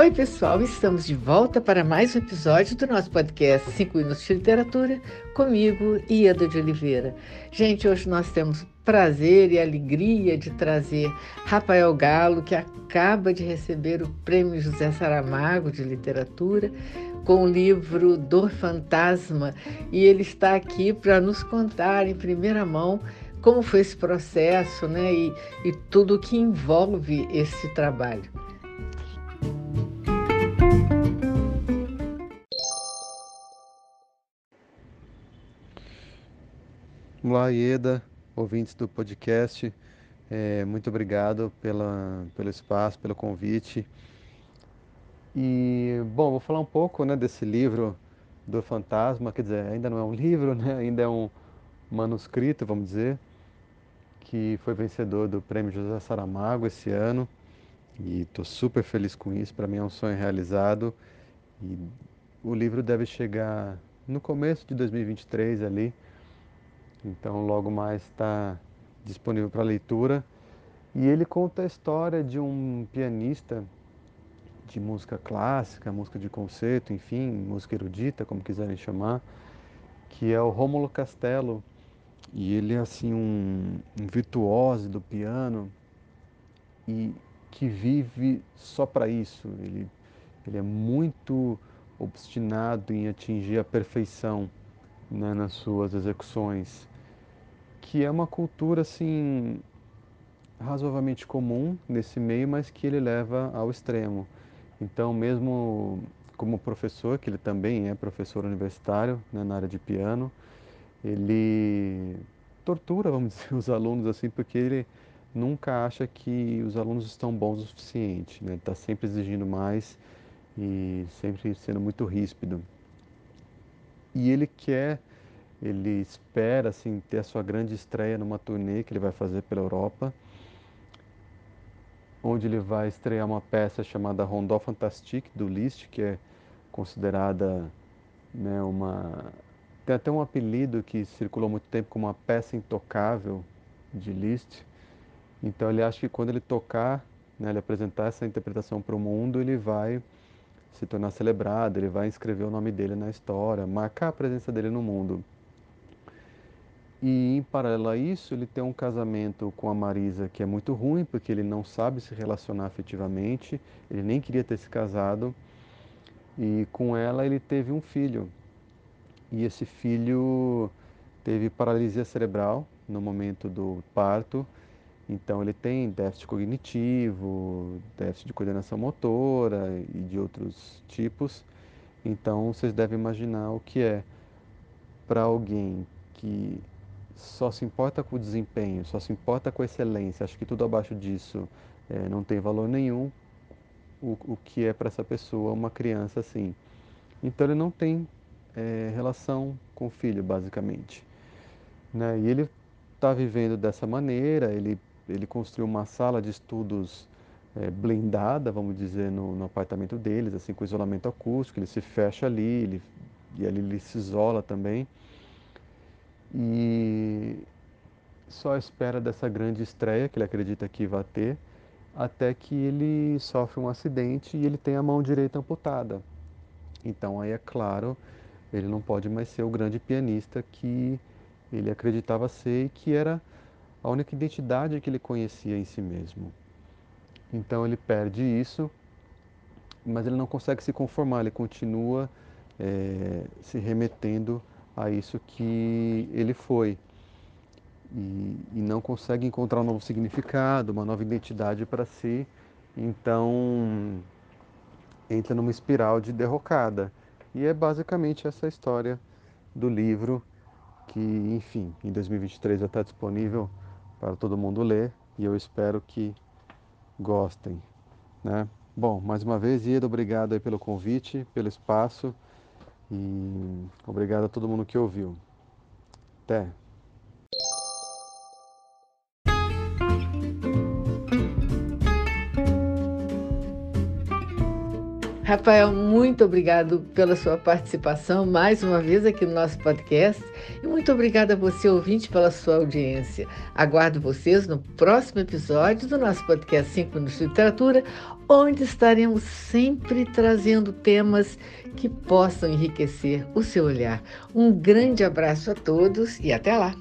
Oi, pessoal, estamos de volta para mais um episódio do nosso podcast 5 Minutos de Literatura, comigo, Ieda de Oliveira. Gente, hoje nós temos prazer e alegria de trazer Rafael Galo, que acaba de receber o Prêmio José Saramago de Literatura com o livro Dor Fantasma, e ele está aqui para nos contar em primeira mão como foi esse processo né, e, e tudo o que envolve esse trabalho. Olá, Ieda, ouvintes do podcast. É, muito obrigado pela, pelo espaço, pelo convite. E, bom, vou falar um pouco né, desse livro do Fantasma, quer dizer, ainda não é um livro, né, ainda é um manuscrito, vamos dizer, que foi vencedor do Prêmio José Saramago esse ano. E estou super feliz com isso, para mim é um sonho realizado. E o livro deve chegar no começo de 2023 ali, então, logo mais está disponível para leitura. E ele conta a história de um pianista de música clássica, música de concerto, enfim, música erudita, como quiserem chamar, que é o Rômulo Castelo. E ele é assim um, um virtuoso do piano e que vive só para isso. Ele, ele é muito obstinado em atingir a perfeição né, nas suas execuções que é uma cultura assim razoavelmente comum nesse meio, mas que ele leva ao extremo. Então, mesmo como professor, que ele também é professor universitário né, na área de piano, ele tortura, vamos dizer, os alunos assim, porque ele nunca acha que os alunos estão bons o suficiente. Né? Ele está sempre exigindo mais e sempre sendo muito ríspido. E ele quer ele espera assim ter a sua grande estreia numa turnê que ele vai fazer pela Europa, onde ele vai estrear uma peça chamada Rondó Fantastique do Liszt, que é considerada né, uma tem até um apelido que circulou muito tempo como uma peça intocável de Liszt. Então ele acha que quando ele tocar, né, ele apresentar essa interpretação para o mundo, ele vai se tornar celebrado, ele vai inscrever o nome dele na história, marcar a presença dele no mundo. E em paralelo a isso, ele tem um casamento com a Marisa que é muito ruim, porque ele não sabe se relacionar afetivamente, ele nem queria ter se casado. E com ela ele teve um filho. E esse filho teve paralisia cerebral no momento do parto. Então ele tem déficit cognitivo, déficit de coordenação motora e de outros tipos. Então vocês devem imaginar o que é para alguém que só se importa com o desempenho, só se importa com a excelência, acho que tudo abaixo disso é, não tem valor nenhum, o, o que é para essa pessoa uma criança assim. Então ele não tem é, relação com o filho, basicamente. Né? E ele está vivendo dessa maneira, ele, ele construiu uma sala de estudos é, blindada, vamos dizer, no, no, apartamento deles, assim, com isolamento acústico, ele se fecha ali, ele, e ali ele se isola também e só espera dessa grande estreia que ele acredita que vai ter, até que ele sofre um acidente e ele tem a mão direita amputada. Então aí é claro, ele não pode mais ser o grande pianista que ele acreditava ser e que era a única identidade que ele conhecia em si mesmo. Então ele perde isso, mas ele não consegue se conformar, ele continua é, se remetendo a isso que ele foi. E, e não consegue encontrar um novo significado, uma nova identidade para si, então entra numa espiral de derrocada. E é basicamente essa história do livro que, enfim, em 2023 já está disponível para todo mundo ler e eu espero que gostem. Né? Bom, mais uma vez, Ieda, obrigado pelo convite, pelo espaço. E obrigado a todo mundo que ouviu. Até! Rafael, muito obrigado pela sua participação mais uma vez aqui no nosso podcast e muito obrigada a você, ouvinte, pela sua audiência. Aguardo vocês no próximo episódio do nosso podcast 5 Minutos de Literatura, onde estaremos sempre trazendo temas que possam enriquecer o seu olhar. Um grande abraço a todos e até lá!